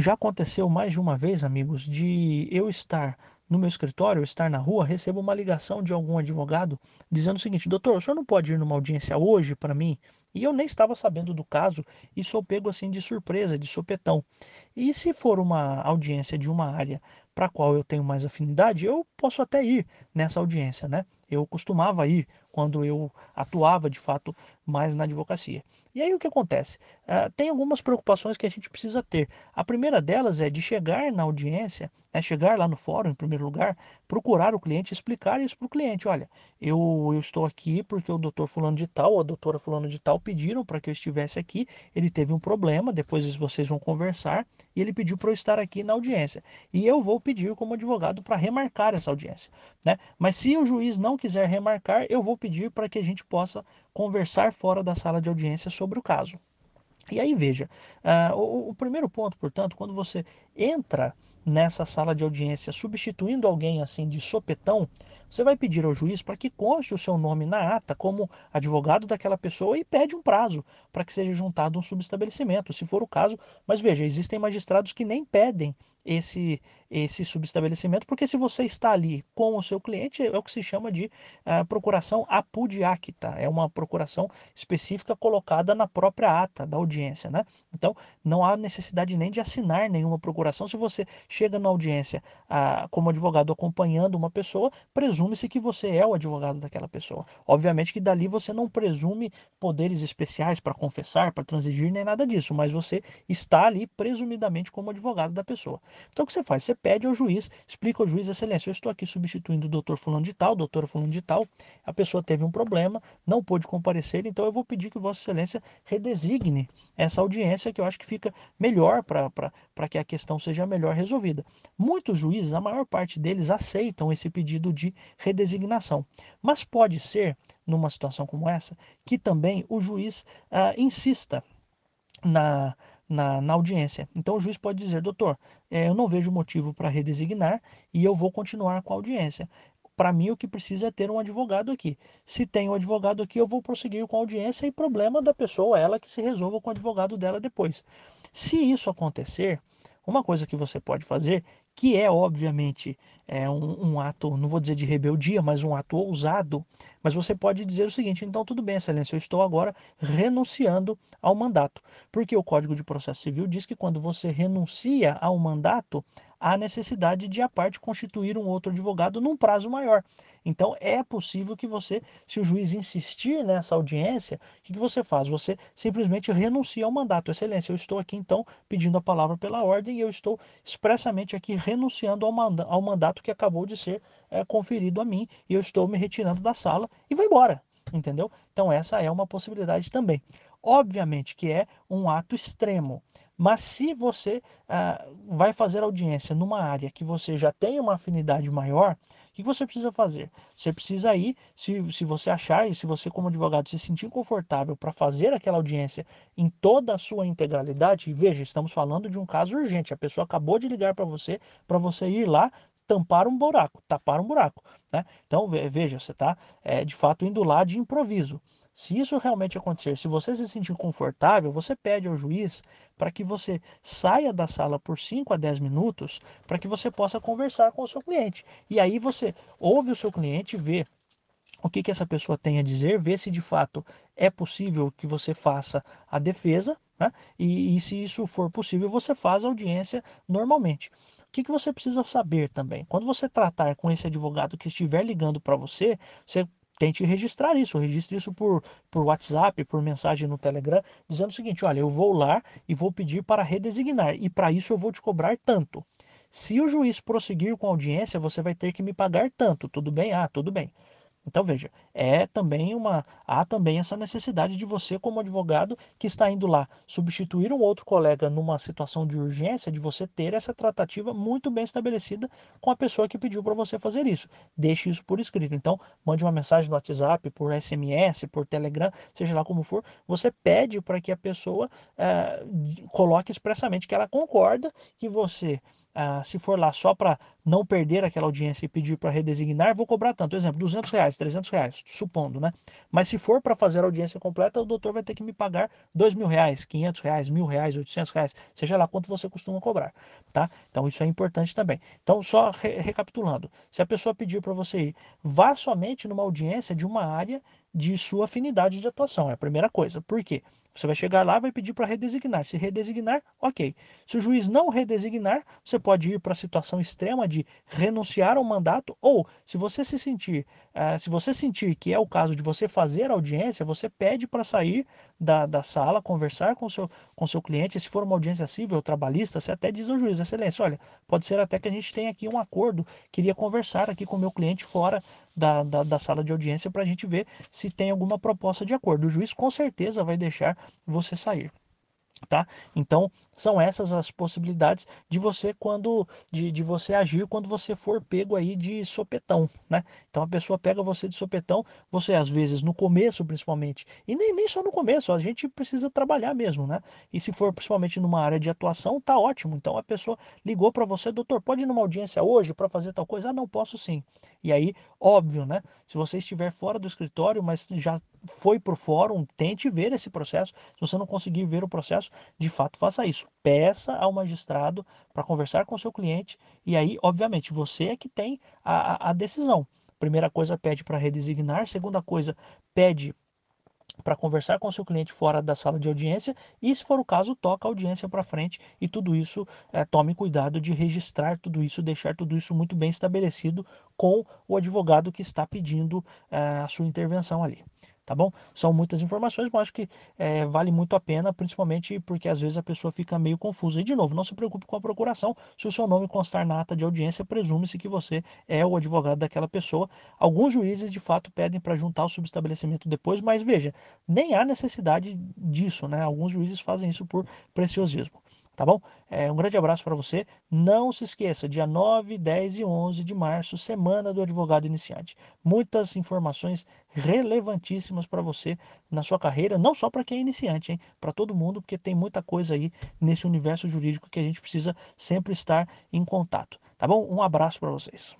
Já aconteceu mais de uma vez, amigos, de eu estar no meu escritório, estar na rua, recebo uma ligação de algum advogado dizendo o seguinte: doutor, o senhor não pode ir numa audiência hoje para mim? E eu nem estava sabendo do caso e sou pego assim de surpresa, de sopetão. E se for uma audiência de uma área para a qual eu tenho mais afinidade, eu posso até ir nessa audiência, né? Eu costumava ir quando eu atuava de fato mais na advocacia. E aí o que acontece? Uh, tem algumas preocupações que a gente precisa ter. A primeira delas é de chegar na audiência, né, chegar lá no fórum, em primeiro lugar, procurar o cliente, explicar isso para o cliente. Olha, eu, eu estou aqui porque o doutor fulano de tal, ou a doutora fulano de tal pediram para que eu estivesse aqui, ele teve um problema, depois vocês vão conversar, e ele pediu para eu estar aqui na audiência. E eu vou pedir como advogado para remarcar essa audiência. Né? Mas se o juiz não quiser remarcar, eu vou pedir para que a gente possa conversar fora da sala de audiência sobre o caso. E aí veja, uh, o, o, primeiro ponto, portanto, quando você entra nessa sala de audiência substituindo alguém assim de sopetão, você vai pedir ao juiz para que conste o seu nome na ata como advogado daquela pessoa e pede um prazo para que seja juntado um subestabelecimento, se for o caso. Mas veja, existem magistrados que nem pedem esse esse subestabelecimento, porque se você está ali com o seu cliente, é o que se chama de uh, procuração apudiacta, é uma procuração específica colocada na própria ata da audiência, né? Então, não há necessidade nem de assinar nenhuma procuração. Se você chega na audiência uh, como advogado acompanhando uma pessoa, presume-se que você é o advogado daquela pessoa. Obviamente que dali você não presume poderes especiais para confessar, para transigir, nem nada disso, mas você está ali presumidamente como advogado da pessoa. Então, o que você faz? Você pede ao juiz, explica ao juiz, excelência, eu estou aqui substituindo o doutor fulano de tal, doutora fulano de tal, a pessoa teve um problema, não pôde comparecer, então eu vou pedir que vossa excelência redesigne essa audiência, que eu acho que fica melhor para que a questão seja melhor resolvida. Muitos juízes, a maior parte deles, aceitam esse pedido de redesignação, mas pode ser, numa situação como essa, que também o juiz ah, insista na na, na audiência. Então o juiz pode dizer, doutor, é, eu não vejo motivo para redesignar e eu vou continuar com a audiência. Para mim, o que precisa é ter um advogado aqui. Se tem um advogado aqui, eu vou prosseguir com a audiência e problema da pessoa, ela que se resolva com o advogado dela depois. Se isso acontecer, uma coisa que você pode fazer, que é obviamente é um, um, ato, não vou dizer de rebeldia, mas um ato ousado, mas você pode dizer o seguinte: então tudo bem, Excelência, eu estou agora renunciando ao mandato. Porque o Código de Processo Civil diz que quando você renuncia ao mandato, há necessidade de a parte constituir um outro advogado num prazo maior. Então é possível que você, se o juiz insistir nessa audiência, o que, que você faz? Você simplesmente renuncia ao mandato. Excelência, eu estou aqui então pedindo a palavra pela ordem e eu estou expressamente aqui renunciando ao, manda ao mandato que acabou de ser é, conferido a mim e eu estou me retirando da sala e vou embora. Entendeu? Então essa é uma possibilidade também. Obviamente que é um ato extremo, mas se você ah, vai fazer audiência numa área que você já tem uma afinidade maior, o que você precisa fazer? Você precisa ir, se, se você achar e se você, como advogado, se sentir confortável para fazer aquela audiência em toda a sua integralidade, e veja, estamos falando de um caso urgente, a pessoa acabou de ligar para você, para você ir lá tampar um buraco, tapar um buraco. Né? Então, veja, você está é, de fato indo lá de improviso. Se isso realmente acontecer, se você se sentir confortável, você pede ao juiz para que você saia da sala por 5 a 10 minutos para que você possa conversar com o seu cliente. E aí você ouve o seu cliente, vê o que, que essa pessoa tem a dizer, vê se de fato é possível que você faça a defesa, né? e, e se isso for possível, você faz a audiência normalmente. O que, que você precisa saber também? Quando você tratar com esse advogado que estiver ligando para você, você tente registrar isso, registre isso por, por WhatsApp, por mensagem no Telegram, dizendo o seguinte: olha, eu vou lá e vou pedir para redesignar, e para isso eu vou te cobrar tanto. Se o juiz prosseguir com a audiência, você vai ter que me pagar tanto, tudo bem? Ah, tudo bem. Então veja, é também uma há também essa necessidade de você como advogado que está indo lá substituir um outro colega numa situação de urgência, de você ter essa tratativa muito bem estabelecida com a pessoa que pediu para você fazer isso. Deixe isso por escrito. Então, mande uma mensagem no WhatsApp, por SMS, por Telegram, seja lá como for, você pede para que a pessoa é, coloque expressamente que ela concorda que você ah, se for lá só para não perder aquela audiência e pedir para redesignar, vou cobrar tanto. Exemplo, 200 reais, 300 reais, supondo, né? Mas se for para fazer a audiência completa, o doutor vai ter que me pagar 2 mil reais, 500 reais, mil reais, 800 reais, seja lá quanto você costuma cobrar, tá? Então isso é importante também. Então, só re recapitulando, se a pessoa pedir para você ir, vá somente numa audiência de uma área de sua afinidade de atuação. É a primeira coisa. Por quê? Você vai chegar lá, vai pedir para redesignar. Se redesignar, ok. Se o juiz não redesignar, você pode ir para a situação extrema de renunciar ao mandato, ou se você se sentir, uh, se você sentir que é o caso de você fazer audiência, você pede para sair da, da sala, conversar com seu, com seu cliente. Se for uma audiência civil ou trabalhista, você até diz ao juiz, excelência, olha, pode ser até que a gente tenha aqui um acordo, queria conversar aqui com o meu cliente fora da, da, da sala de audiência para a gente ver se tem alguma proposta de acordo. O juiz com certeza vai deixar você sair tá? Então, são essas as possibilidades de você quando de, de você agir quando você for pego aí de sopetão, né? Então a pessoa pega você de sopetão, você às vezes no começo principalmente, e nem, nem só no começo, a gente precisa trabalhar mesmo, né? E se for principalmente numa área de atuação, tá ótimo. Então a pessoa ligou para você, doutor, pode ir numa audiência hoje para fazer tal coisa? Ah, não posso sim. E aí, óbvio, né? Se você estiver fora do escritório, mas já foi para o fórum, tente ver esse processo. Se você não conseguir ver o processo, de fato faça isso. Peça ao magistrado para conversar com o seu cliente e aí, obviamente, você é que tem a, a decisão. Primeira coisa, pede para redesignar. Segunda coisa, pede para conversar com o seu cliente fora da sala de audiência e, se for o caso, toca a audiência para frente e tudo isso, é, tome cuidado de registrar tudo isso, deixar tudo isso muito bem estabelecido com o advogado que está pedindo é, a sua intervenção ali tá bom? São muitas informações, mas acho que é, vale muito a pena, principalmente porque às vezes a pessoa fica meio confusa. E de novo, não se preocupe com a procuração, se o seu nome constar na ata de audiência, presume-se que você é o advogado daquela pessoa. Alguns juízes de fato pedem para juntar o subestabelecimento depois, mas veja, nem há necessidade disso, né? Alguns juízes fazem isso por preciosismo tá bom? É, um grande abraço para você. Não se esqueça, dia 9, 10 e 11 de março, semana do advogado iniciante. Muitas informações relevantíssimas para você na sua carreira, não só para quem é iniciante, hein? Para todo mundo, porque tem muita coisa aí nesse universo jurídico que a gente precisa sempre estar em contato, tá bom? Um abraço para vocês.